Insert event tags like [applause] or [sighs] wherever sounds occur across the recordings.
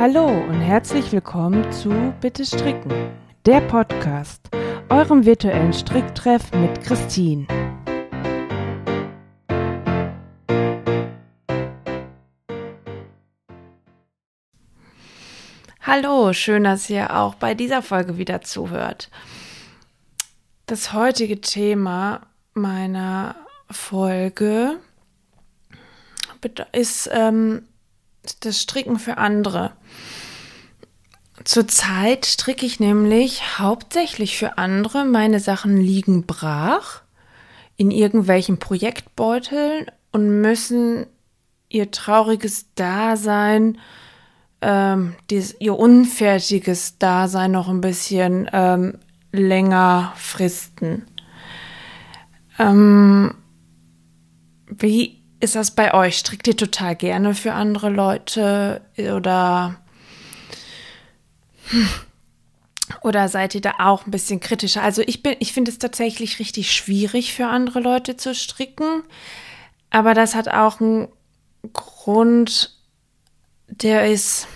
Hallo und herzlich willkommen zu Bitte Stricken, der Podcast, eurem virtuellen Stricktreff mit Christine. Hallo, schön, dass ihr auch bei dieser Folge wieder zuhört. Das heutige Thema meiner Folge ist ähm, das Stricken für andere. Zurzeit stricke ich nämlich hauptsächlich für andere. Meine Sachen liegen brach in irgendwelchen Projektbeuteln und müssen ihr trauriges Dasein, ähm, dieses, ihr unfertiges Dasein noch ein bisschen ähm, länger fristen. Ähm, wie ist das bei euch? Strickt ihr total gerne für andere Leute oder oder seid ihr da auch ein bisschen kritischer? Also ich bin, ich finde es tatsächlich richtig schwierig für andere Leute zu stricken, aber das hat auch einen Grund, der ist,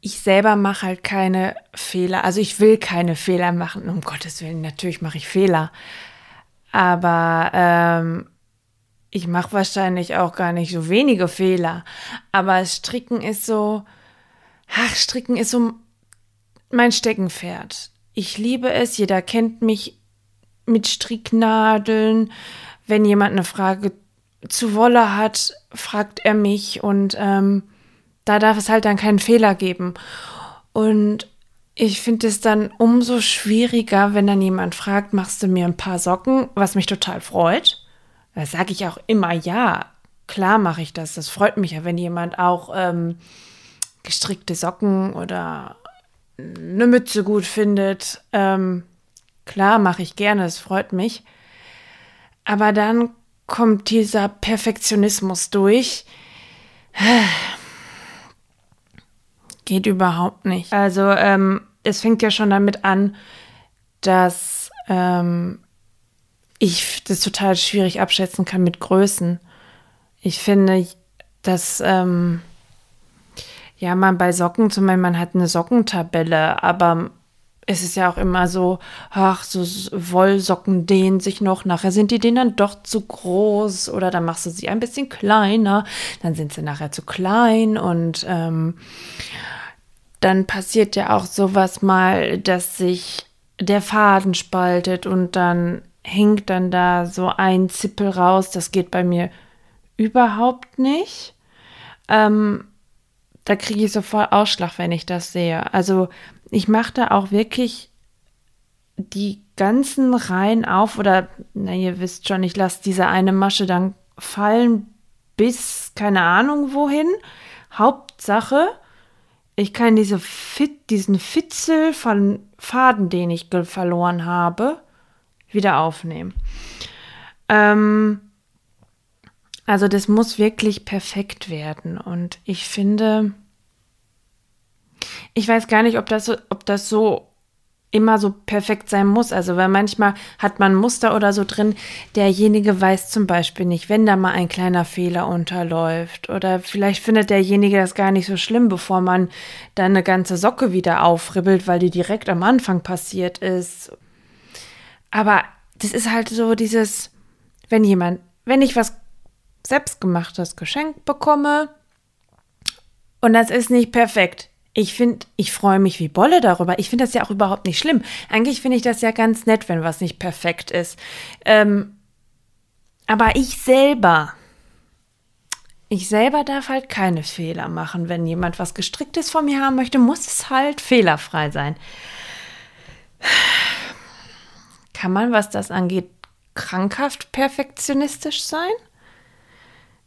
ich selber mache halt keine Fehler. Also ich will keine Fehler machen. Um Gottes Willen, natürlich mache ich Fehler. Aber ähm, ich mache wahrscheinlich auch gar nicht so wenige Fehler, aber Stricken ist so, ach, Stricken ist so mein Steckenpferd. Ich liebe es, jeder kennt mich mit Stricknadeln. Wenn jemand eine Frage zu Wolle hat, fragt er mich und ähm, da darf es halt dann keinen Fehler geben. Und ich finde es dann umso schwieriger, wenn dann jemand fragt, machst du mir ein paar Socken, was mich total freut. Da sage ich auch immer ja. Klar mache ich das. Das freut mich ja, wenn jemand auch ähm, gestrickte Socken oder eine Mütze gut findet. Ähm, klar mache ich gerne, es freut mich. Aber dann kommt dieser Perfektionismus durch. [sighs] Geht überhaupt nicht. Also ähm, es fängt ja schon damit an, dass ähm, ich das total schwierig abschätzen kann mit Größen. Ich finde, dass ähm, ja man bei Socken zum Beispiel, man hat eine Sockentabelle, aber es ist ja auch immer so, ach, so Wollsocken dehnen sich noch, nachher sind die denen dann doch zu groß oder dann machst du sie ein bisschen kleiner, dann sind sie nachher zu klein und ähm, dann passiert ja auch sowas mal, dass sich der Faden spaltet und dann hängt dann da so ein Zippel raus. Das geht bei mir überhaupt nicht. Ähm, da kriege ich sofort Ausschlag, wenn ich das sehe. Also ich mache da auch wirklich die ganzen Reihen auf oder, na, ihr wisst schon, ich lasse diese eine Masche dann fallen bis keine Ahnung wohin. Hauptsache, ich kann diese Fit, diesen Fitzel von Faden, den ich verloren habe, wieder aufnehmen. Ähm, also das muss wirklich perfekt werden. Und ich finde, ich weiß gar nicht, ob das so, ob das so immer so perfekt sein muss. Also, weil manchmal hat man Muster oder so drin, derjenige weiß zum Beispiel nicht, wenn da mal ein kleiner Fehler unterläuft. Oder vielleicht findet derjenige das gar nicht so schlimm, bevor man dann eine ganze Socke wieder aufribbelt, weil die direkt am Anfang passiert ist. Aber das ist halt so dieses, wenn jemand, wenn ich was selbstgemachtes geschenkt bekomme und das ist nicht perfekt. Ich finde, ich freue mich wie Bolle darüber. Ich finde das ja auch überhaupt nicht schlimm. Eigentlich finde ich das ja ganz nett, wenn was nicht perfekt ist. Ähm, aber ich selber, ich selber darf halt keine Fehler machen. Wenn jemand was Gestricktes von mir haben möchte, muss es halt fehlerfrei sein. Kann man, was das angeht, krankhaft perfektionistisch sein?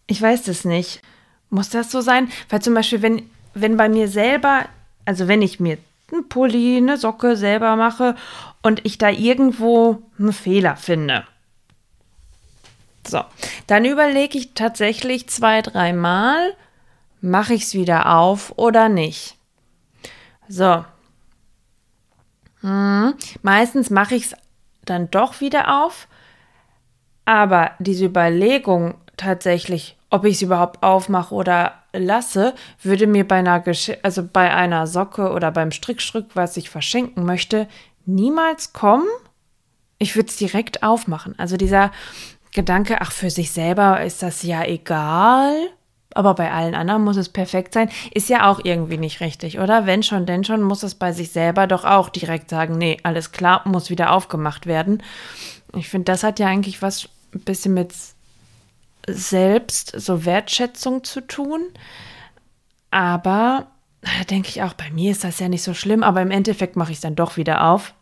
Ich weiß es nicht. Muss das so sein? Weil zum Beispiel, wenn, wenn bei mir selber, also wenn ich mir einen Pulli, eine Socke selber mache und ich da irgendwo einen Fehler finde. So, dann überlege ich tatsächlich zwei, dreimal, mache ich es wieder auf oder nicht. So. Hm. Meistens mache ich es dann doch wieder auf. Aber diese Überlegung, tatsächlich, ob ich sie überhaupt aufmache oder lasse, würde mir bei einer, Gesch also bei einer Socke oder beim Strickstück, was ich verschenken möchte, niemals kommen. Ich würde es direkt aufmachen. Also dieser Gedanke, ach, für sich selber ist das ja egal, aber bei allen anderen muss es perfekt sein, ist ja auch irgendwie nicht richtig, oder? Wenn schon, denn schon, muss es bei sich selber doch auch direkt sagen, nee, alles klar, muss wieder aufgemacht werden. Ich finde, das hat ja eigentlich was ein bisschen mit selbst so Wertschätzung zu tun. Aber da denke ich auch, bei mir ist das ja nicht so schlimm, aber im Endeffekt mache ich es dann doch wieder auf.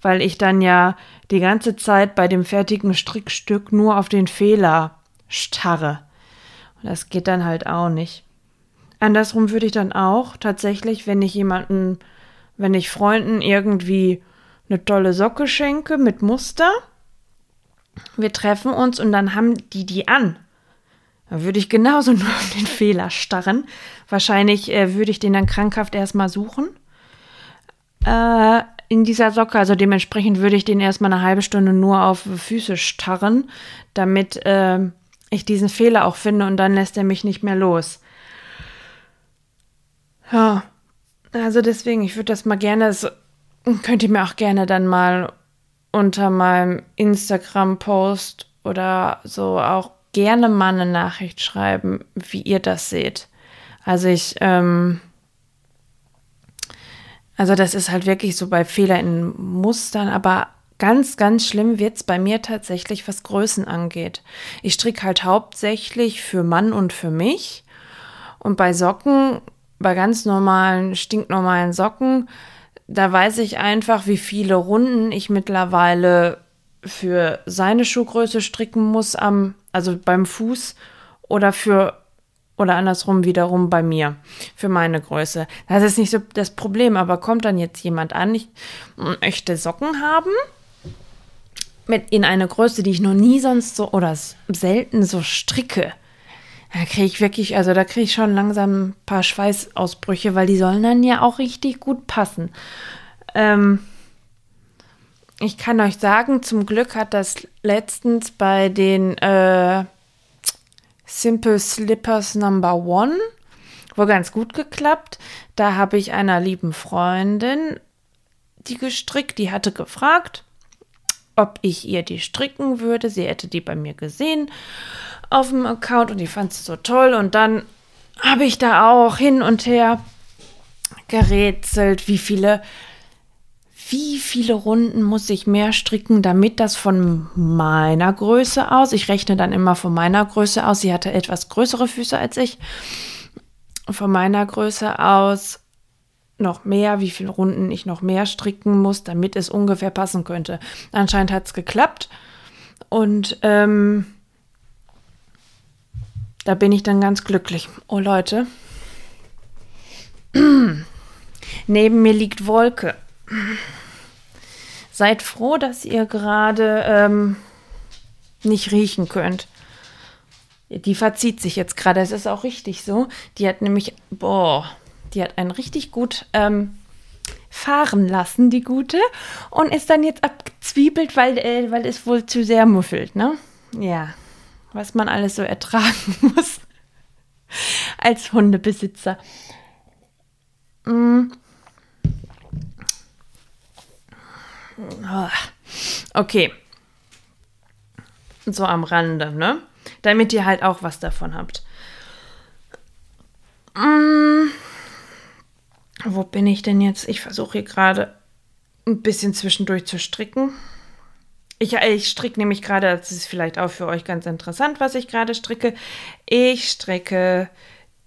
Weil ich dann ja die ganze Zeit bei dem fertigen Strickstück nur auf den Fehler starre. Das geht dann halt auch nicht. Andersrum würde ich dann auch tatsächlich, wenn ich jemanden, wenn ich Freunden irgendwie eine tolle Socke schenke mit Muster, wir treffen uns und dann haben die die an. Da würde ich genauso [laughs] nur auf den Fehler starren. Wahrscheinlich äh, würde ich den dann krankhaft erstmal suchen. Äh, in dieser Socke, also dementsprechend würde ich den erstmal eine halbe Stunde nur auf Füße starren, damit äh, ich diesen Fehler auch finde und dann lässt er mich nicht mehr los. Ja, also deswegen, ich würde das mal gerne, das könnt ihr mir auch gerne dann mal unter meinem Instagram-Post oder so auch gerne mal eine Nachricht schreiben, wie ihr das seht. Also ich, ähm, also das ist halt wirklich so bei Fehler in Mustern, aber ganz, ganz schlimm wird es bei mir tatsächlich, was Größen angeht. Ich stricke halt hauptsächlich für Mann und für mich. Und bei Socken, bei ganz normalen, stinknormalen Socken, da weiß ich einfach, wie viele Runden ich mittlerweile für seine Schuhgröße stricken muss, am, also beim Fuß oder für oder andersrum wiederum bei mir für meine Größe. Das ist nicht so das Problem, aber kommt dann jetzt jemand an, ich möchte Socken haben mit in eine Größe, die ich noch nie sonst so oder selten so stricke. Da kriege ich wirklich, also da kriege ich schon langsam ein paar Schweißausbrüche, weil die sollen dann ja auch richtig gut passen. Ähm, ich kann euch sagen, zum Glück hat das letztens bei den äh, Simple Slippers Number One wohl ganz gut geklappt. Da habe ich einer lieben Freundin die gestrickt, die hatte gefragt, ob ich ihr die stricken würde. Sie hätte die bei mir gesehen auf dem Account und die fand sie so toll. Und dann habe ich da auch hin und her gerätselt, wie viele, wie viele Runden muss ich mehr stricken, damit das von meiner Größe aus, ich rechne dann immer von meiner Größe aus, sie hatte etwas größere Füße als ich, von meiner Größe aus noch mehr, wie viele Runden ich noch mehr stricken muss, damit es ungefähr passen könnte. Anscheinend hat es geklappt und ähm, da bin ich dann ganz glücklich. Oh Leute, [clears throat] neben mir liegt Wolke. Seid froh, dass ihr gerade ähm, nicht riechen könnt. Die verzieht sich jetzt gerade. Es ist auch richtig so. Die hat nämlich, boah, die hat einen richtig gut ähm, fahren lassen, die gute, und ist dann jetzt abgezwiebelt, weil, äh, weil es wohl zu sehr muffelt, ne? Ja was man alles so ertragen [laughs] muss als Hundebesitzer. Mm. Okay. So am Rande, ne? Damit ihr halt auch was davon habt. Mm. Wo bin ich denn jetzt? Ich versuche hier gerade ein bisschen zwischendurch zu stricken. Ich, ich stricke nämlich gerade, das ist vielleicht auch für euch ganz interessant, was ich gerade stricke. Ich stricke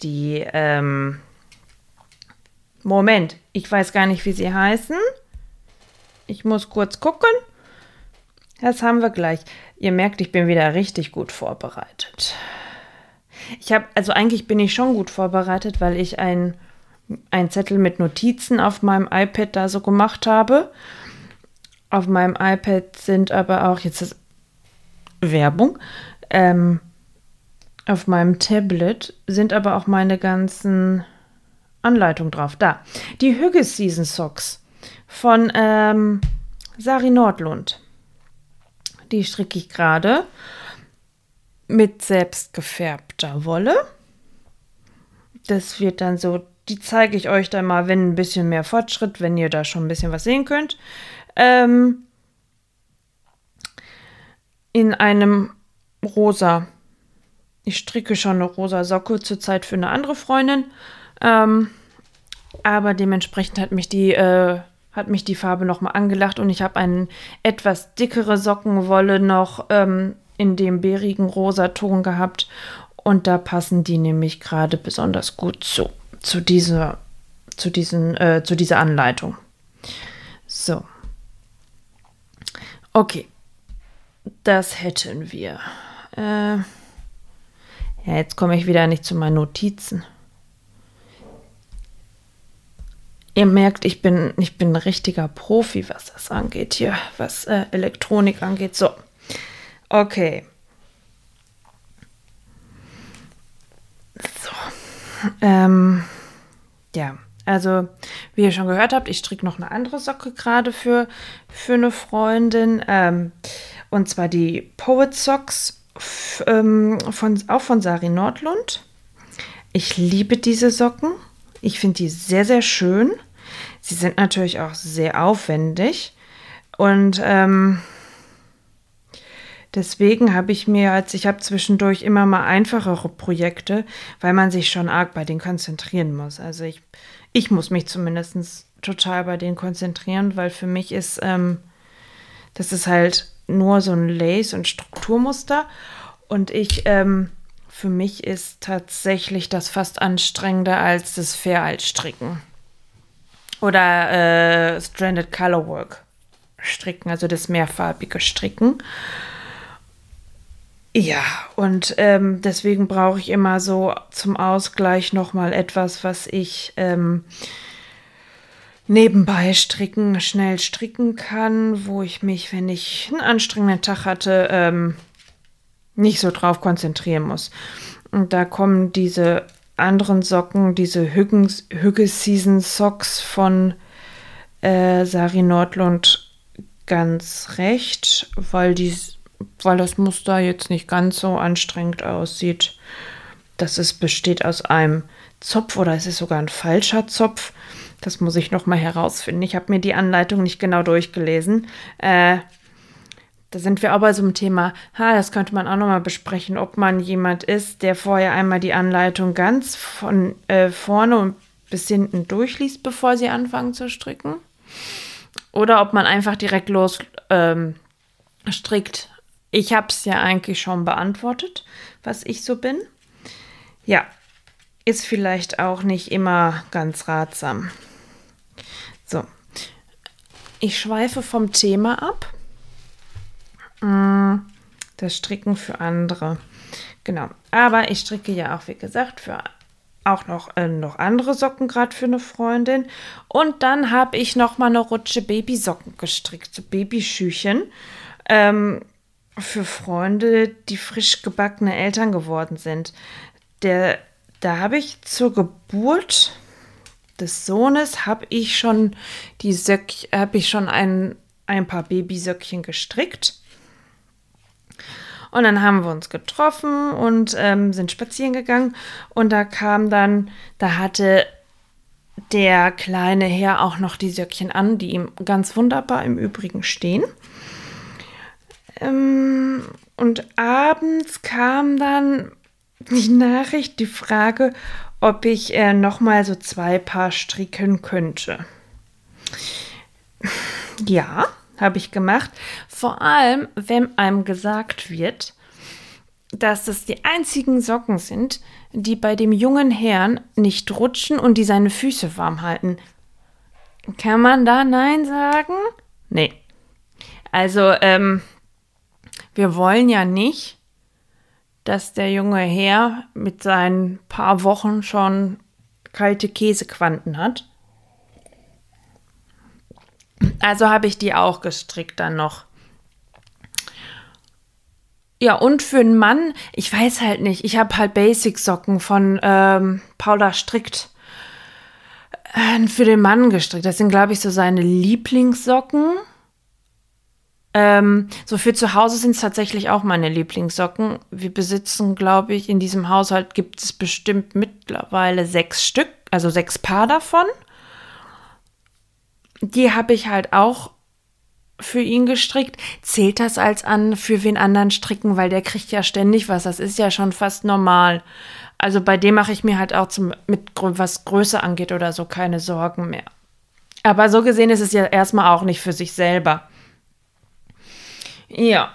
die, ähm, Moment, ich weiß gar nicht, wie sie heißen. Ich muss kurz gucken. Das haben wir gleich. Ihr merkt, ich bin wieder richtig gut vorbereitet. Ich habe, also eigentlich bin ich schon gut vorbereitet, weil ich ein, ein Zettel mit Notizen auf meinem iPad da so gemacht habe. Auf meinem iPad sind aber auch, jetzt ist Werbung, ähm, auf meinem Tablet sind aber auch meine ganzen Anleitungen drauf. Da. Die Hügge Season Socks von ähm, Sari Nordlund. Die stricke ich gerade mit selbst gefärbter Wolle. Das wird dann so, die zeige ich euch dann mal, wenn ein bisschen mehr Fortschritt, wenn ihr da schon ein bisschen was sehen könnt. Ähm, in einem rosa. Ich stricke schon eine rosa Socke zurzeit für eine andere Freundin. Ähm, aber dementsprechend hat mich die, äh, hat mich die Farbe nochmal angelacht und ich habe eine etwas dickere Sockenwolle noch ähm, in dem bärigen rosa Ton gehabt. Und da passen die nämlich gerade besonders gut zu, zu dieser, zu diesen, äh, zu dieser Anleitung. So. Okay. Das hätten wir. Äh, ja, jetzt komme ich wieder nicht zu meinen Notizen. Ihr merkt, ich bin, ich bin ein richtiger Profi, was das angeht hier, was äh, Elektronik angeht. So, okay. Ähm, ja, also wie ihr schon gehört habt, ich stricke noch eine andere Socke gerade für, für eine Freundin. Ähm, und zwar die Poet Socks ähm, von, auch von Sari Nordlund. Ich liebe diese Socken. Ich finde die sehr, sehr schön. Sie sind natürlich auch sehr aufwendig. Und ähm, deswegen habe ich mir, als ich habe zwischendurch immer mal einfachere Projekte, weil man sich schon arg bei denen konzentrieren muss. Also ich, ich muss mich zumindest total bei denen konzentrieren, weil für mich ist, ähm, das ist halt nur so ein Lace- und Strukturmuster. Und ich, ähm, für mich ist tatsächlich das fast anstrengender als das Fair-Alt-Stricken. Oder äh, Stranded Colorwork stricken, also das mehrfarbige Stricken. Ja, und ähm, deswegen brauche ich immer so zum Ausgleich nochmal etwas, was ich ähm, nebenbei stricken, schnell stricken kann, wo ich mich, wenn ich einen anstrengenden Tag hatte, ähm, nicht so drauf konzentrieren muss. Und da kommen diese anderen Socken, diese Hügge Season Socks von äh, Sari Nordlund ganz recht, weil, die, weil das Muster jetzt nicht ganz so anstrengend aussieht. Das ist, besteht aus einem Zopf oder es ist sogar ein falscher Zopf. Das muss ich noch mal herausfinden. Ich habe mir die Anleitung nicht genau durchgelesen. Äh, da sind wir aber so im Thema, ha, das könnte man auch noch mal besprechen, ob man jemand ist, der vorher einmal die Anleitung ganz von äh, vorne und bis hinten durchliest, bevor sie anfangen zu stricken. Oder ob man einfach direkt los ähm, strickt. Ich habe es ja eigentlich schon beantwortet, was ich so bin. Ja, ist vielleicht auch nicht immer ganz ratsam. So, ich schweife vom Thema ab. Mm, das Stricken für andere. Genau. Aber ich stricke ja auch, wie gesagt, für auch noch, äh, noch andere Socken gerade für eine Freundin. Und dann habe ich noch mal eine Rutsche Babysocken gestrickt, so Babyschüchen. Ähm, für Freunde, die frisch gebackene Eltern geworden sind. Der, da habe ich zur Geburt des Sohnes habe ich schon die Söck, habe ich schon ein, ein paar Babysöckchen gestrickt. Und dann haben wir uns getroffen und ähm, sind spazieren gegangen. Und da kam dann, da hatte der kleine Herr auch noch die Söckchen an, die ihm ganz wunderbar im Übrigen stehen. Ähm, und abends kam dann die Nachricht, die Frage, ob ich äh, noch mal so zwei Paar stricken könnte. Ja, habe ich gemacht. Vor allem, wenn einem gesagt wird, dass das die einzigen Socken sind, die bei dem jungen Herrn nicht rutschen und die seine Füße warm halten. Kann man da Nein sagen? Nee. Also, ähm, wir wollen ja nicht, dass der junge Herr mit seinen paar Wochen schon kalte Käsequanten hat. Also habe ich die auch gestrickt dann noch. Ja, und für einen Mann, ich weiß halt nicht, ich habe halt Basic-Socken von ähm, Paula Strickt äh, für den Mann gestrickt. Das sind, glaube ich, so seine Lieblingssocken. Ähm, so für zu Hause sind es tatsächlich auch meine Lieblingssocken. Wir besitzen, glaube ich, in diesem Haushalt gibt es bestimmt mittlerweile sechs Stück, also sechs Paar davon. Die habe ich halt auch für ihn gestrickt. Zählt das als an für wen anderen stricken, weil der kriegt ja ständig was. Das ist ja schon fast normal. Also bei dem mache ich mir halt auch zum, mit was Größe angeht oder so keine Sorgen mehr. Aber so gesehen ist es ja erstmal auch nicht für sich selber. Ja.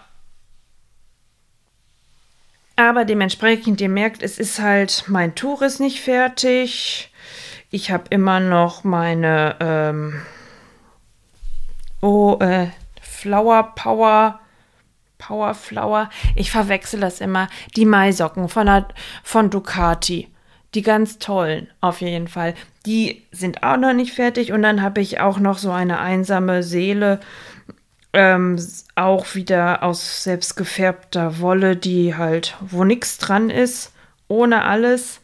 Aber dementsprechend, ihr merkt, es ist halt, mein Tuch ist nicht fertig. Ich habe immer noch meine, ähm, oh, äh, Flower Power, Power Flower. Ich verwechsel das immer. Die Maisocken von, der, von Ducati. Die ganz tollen, auf jeden Fall. Die sind auch noch nicht fertig. Und dann habe ich auch noch so eine einsame Seele ähm, auch wieder aus selbstgefärbter Wolle, die halt, wo nichts dran ist, ohne alles.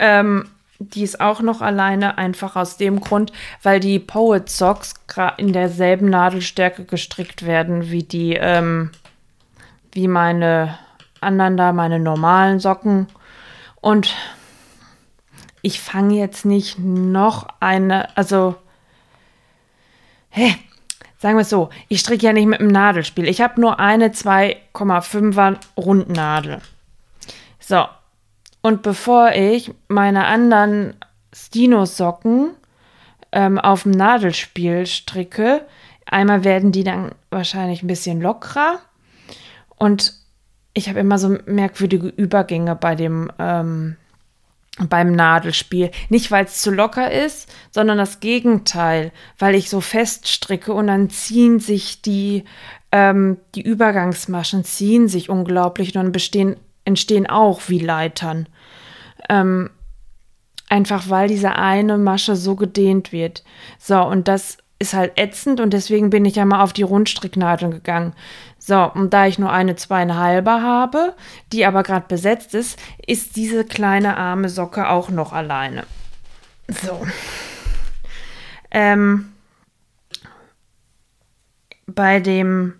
Ähm, die ist auch noch alleine, einfach aus dem Grund, weil die Poet Socks in derselben Nadelstärke gestrickt werden wie die, ähm, wie meine anderen da, meine normalen Socken. Und ich fange jetzt nicht noch eine, also, hä, sagen wir es so, ich stricke ja nicht mit einem Nadelspiel. Ich habe nur eine 2,5er Rundnadel. So. Und bevor ich meine anderen Stino-Socken ähm, auf dem Nadelspiel stricke, einmal werden die dann wahrscheinlich ein bisschen lockerer. Und ich habe immer so merkwürdige Übergänge bei dem ähm, beim Nadelspiel. Nicht, weil es zu locker ist, sondern das Gegenteil, weil ich so fest stricke und dann ziehen sich die, ähm, die Übergangsmaschen, ziehen sich unglaublich und bestehen, entstehen auch wie Leitern. Ähm, einfach weil diese eine Masche so gedehnt wird. So, und das ist halt ätzend und deswegen bin ich ja mal auf die Rundstricknadeln gegangen. So, und da ich nur eine zweieinhalber habe, die aber gerade besetzt ist, ist diese kleine arme Socke auch noch alleine. So. Ähm, bei dem,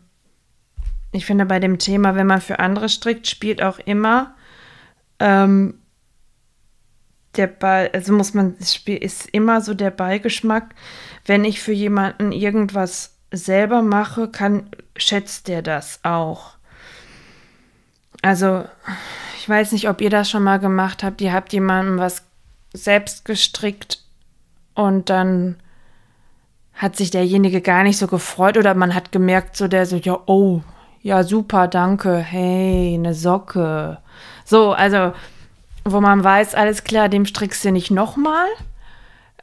ich finde, bei dem Thema, wenn man für andere strickt, spielt auch immer ähm, der Ball, also muss man, ist immer so der Beigeschmack, wenn ich für jemanden irgendwas selber mache, kann, schätzt der das auch. Also, ich weiß nicht, ob ihr das schon mal gemacht habt. Ihr habt jemandem was selbst gestrickt und dann hat sich derjenige gar nicht so gefreut oder man hat gemerkt, so der so, ja, oh, ja, super, danke, hey, eine Socke. So, also, wo man weiß, alles klar, dem strickst du nicht nochmal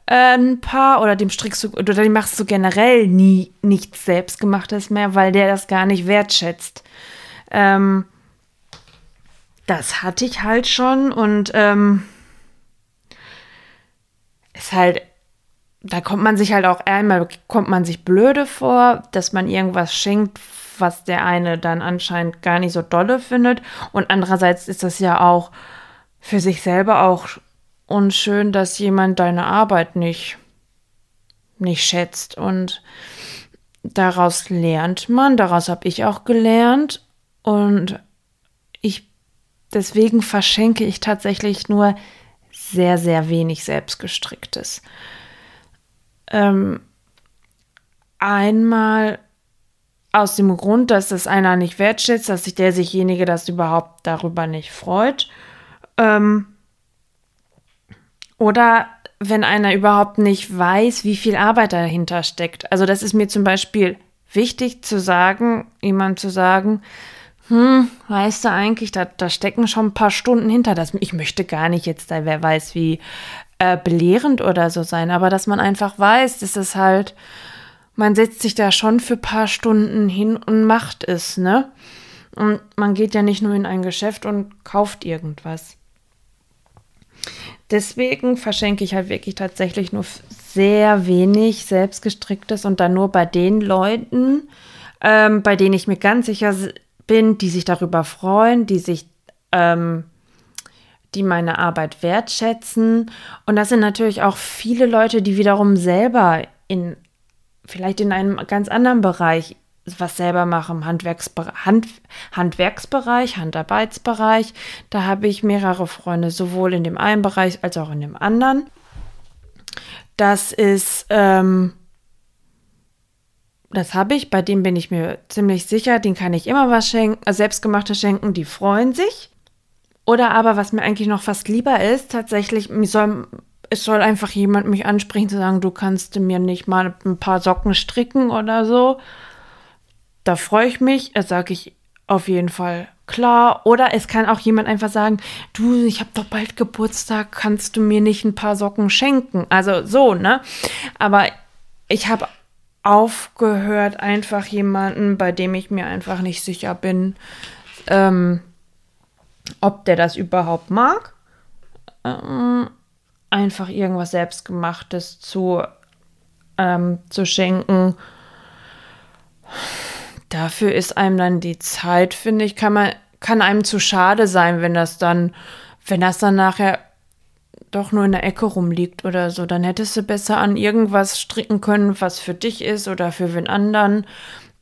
ein paar oder dem strickst du oder dem machst du generell nie nichts selbstgemachtes mehr, weil der das gar nicht wertschätzt. Ähm, das hatte ich halt schon und ähm, ist halt, da kommt man sich halt auch einmal, kommt man sich blöde vor, dass man irgendwas schenkt, was der eine dann anscheinend gar nicht so dolle findet. Und andererseits ist das ja auch für sich selber auch und schön, dass jemand deine Arbeit nicht, nicht schätzt. Und daraus lernt man, daraus habe ich auch gelernt. Und ich, deswegen verschenke ich tatsächlich nur sehr, sehr wenig selbstgestricktes. Ähm, einmal aus dem Grund, dass das einer nicht wertschätzt, dass sich derjenige das überhaupt darüber nicht freut. Ähm, oder wenn einer überhaupt nicht weiß, wie viel Arbeit dahinter steckt. Also das ist mir zum Beispiel wichtig zu sagen, jemand zu sagen, hm, weißt du eigentlich, da, da stecken schon ein paar Stunden hinter. Das, ich möchte gar nicht jetzt da, wer weiß, wie äh, belehrend oder so sein, aber dass man einfach weiß, dass es halt, man setzt sich da schon für ein paar Stunden hin und macht es, ne? Und man geht ja nicht nur in ein Geschäft und kauft irgendwas. Deswegen verschenke ich halt wirklich tatsächlich nur sehr wenig selbstgestricktes und dann nur bei den Leuten, ähm, bei denen ich mir ganz sicher bin, die sich darüber freuen, die sich, ähm, die meine Arbeit wertschätzen. Und das sind natürlich auch viele Leute, die wiederum selber in vielleicht in einem ganz anderen Bereich was selber mache im Handwerksbereich, Hand, Handwerksbereich, Handarbeitsbereich. Da habe ich mehrere Freunde, sowohl in dem einen Bereich als auch in dem anderen. Das ist, ähm, das habe ich, bei dem bin ich mir ziemlich sicher, den kann ich immer was schenken, äh, selbstgemachtes schenken, die freuen sich. Oder aber, was mir eigentlich noch fast lieber ist, tatsächlich, soll, es soll einfach jemand mich ansprechen, zu sagen, du kannst mir nicht mal ein paar Socken stricken oder so. Da freue ich mich, sage ich auf jeden Fall klar. Oder es kann auch jemand einfach sagen, du, ich habe doch bald Geburtstag, kannst du mir nicht ein paar Socken schenken? Also so, ne? Aber ich habe aufgehört, einfach jemanden, bei dem ich mir einfach nicht sicher bin, ähm, ob der das überhaupt mag, ähm, einfach irgendwas Selbstgemachtes zu, ähm, zu schenken. Dafür ist einem dann die Zeit, finde ich, kann man, kann einem zu schade sein, wenn das dann, wenn das dann nachher doch nur in der Ecke rumliegt oder so, dann hättest du besser an irgendwas stricken können, was für dich ist oder für wen anderen,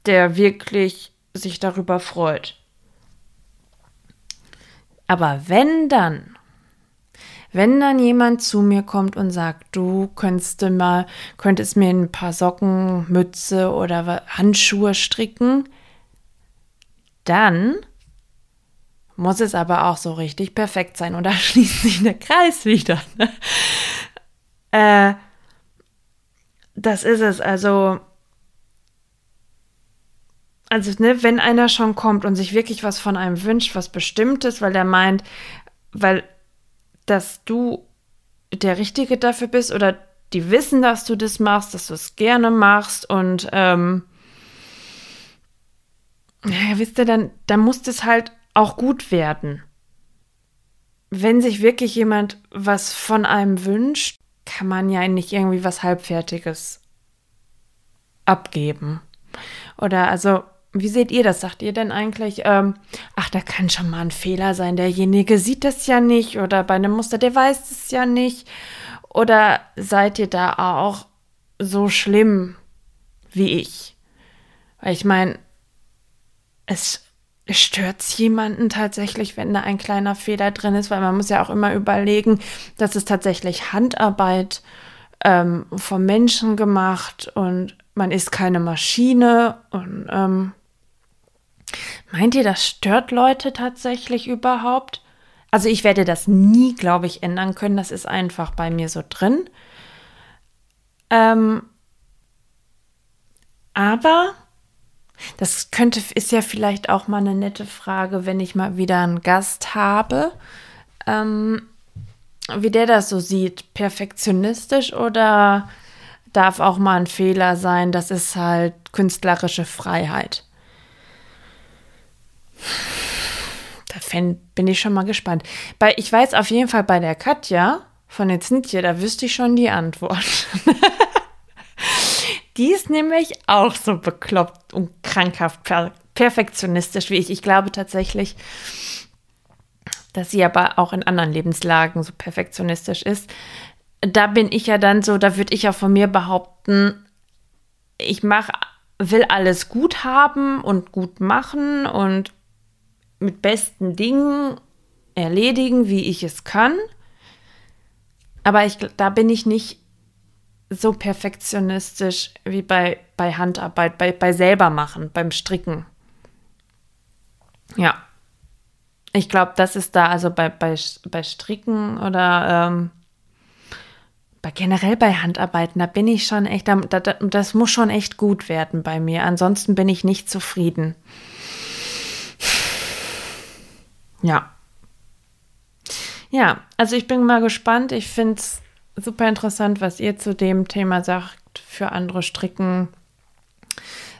der wirklich sich darüber freut. Aber wenn dann, wenn dann jemand zu mir kommt und sagt, du könntest mal, könntest mir ein paar Socken, Mütze oder Handschuhe stricken, dann muss es aber auch so richtig perfekt sein. Und da [laughs] schließt sich der Kreis wieder. Ne? Äh, das ist es. Also, also ne, wenn einer schon kommt und sich wirklich was von einem wünscht, was Bestimmtes, weil der meint, weil dass du der Richtige dafür bist oder die wissen, dass du das machst, dass du es gerne machst und ähm, ja, wisst ihr, dann, dann muss das halt auch gut werden. Wenn sich wirklich jemand was von einem wünscht, kann man ja nicht irgendwie was Halbfertiges abgeben. Oder also, wie seht ihr das? Sagt ihr denn eigentlich, ähm, ach, da kann schon mal ein Fehler sein, derjenige sieht das ja nicht oder bei einem Muster, der weiß es ja nicht. Oder seid ihr da auch so schlimm wie ich? Weil ich meine, es stört jemanden tatsächlich, wenn da ein kleiner Fehler drin ist, weil man muss ja auch immer überlegen, dass es tatsächlich Handarbeit ähm, vom Menschen gemacht und man ist keine Maschine und ähm, meint ihr, das stört Leute tatsächlich überhaupt? Also ich werde das nie, glaube ich, ändern können. Das ist einfach bei mir so drin. Ähm, aber das könnte, ist ja vielleicht auch mal eine nette Frage, wenn ich mal wieder einen Gast habe, ähm, wie der das so sieht. Perfektionistisch oder darf auch mal ein Fehler sein? Das ist halt künstlerische Freiheit. Da bin ich schon mal gespannt. Bei, ich weiß auf jeden Fall bei der Katja von der Zintje, da wüsste ich schon die Antwort. [laughs] Die ist nämlich auch so bekloppt und krankhaft per perfektionistisch wie ich. Ich glaube tatsächlich, dass sie aber auch in anderen Lebenslagen so perfektionistisch ist. Da bin ich ja dann so, da würde ich ja von mir behaupten, ich mache, will alles gut haben und gut machen und mit besten Dingen erledigen, wie ich es kann. Aber ich, da bin ich nicht so perfektionistisch wie bei, bei Handarbeit, bei, bei selber machen, beim Stricken. Ja. Ich glaube, das ist da, also bei, bei, bei Stricken oder ähm, bei, generell bei Handarbeiten, da bin ich schon echt, da, da, das muss schon echt gut werden bei mir. Ansonsten bin ich nicht zufrieden. Ja. Ja, also ich bin mal gespannt. Ich finde es super interessant, was ihr zu dem Thema sagt. Für andere Stricken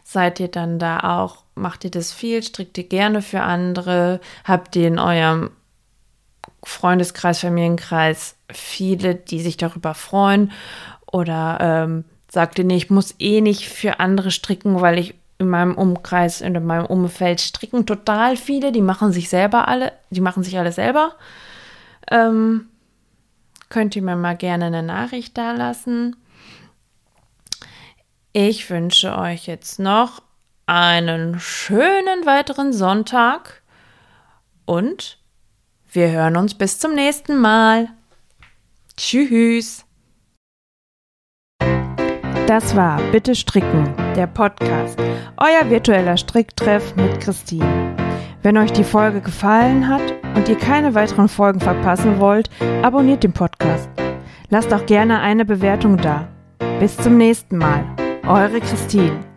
seid ihr dann da auch, macht ihr das viel, strickt ihr gerne für andere, habt ihr in eurem Freundeskreis, Familienkreis viele, die sich darüber freuen oder ähm, sagt ihr, nee, ich muss eh nicht für andere stricken, weil ich in meinem Umkreis, in meinem Umfeld stricken total viele, die machen sich selber alle, die machen sich alle selber. Ähm, könnt ihr mir mal gerne eine Nachricht da lassen. Ich wünsche euch jetzt noch einen schönen weiteren Sonntag und wir hören uns bis zum nächsten Mal. Tschüss. Das war Bitte Stricken, der Podcast, euer virtueller Stricktreff mit Christine. Wenn euch die Folge gefallen hat und ihr keine weiteren Folgen verpassen wollt, abonniert den Podcast. Lasst auch gerne eine Bewertung da. Bis zum nächsten Mal. Eure Christine.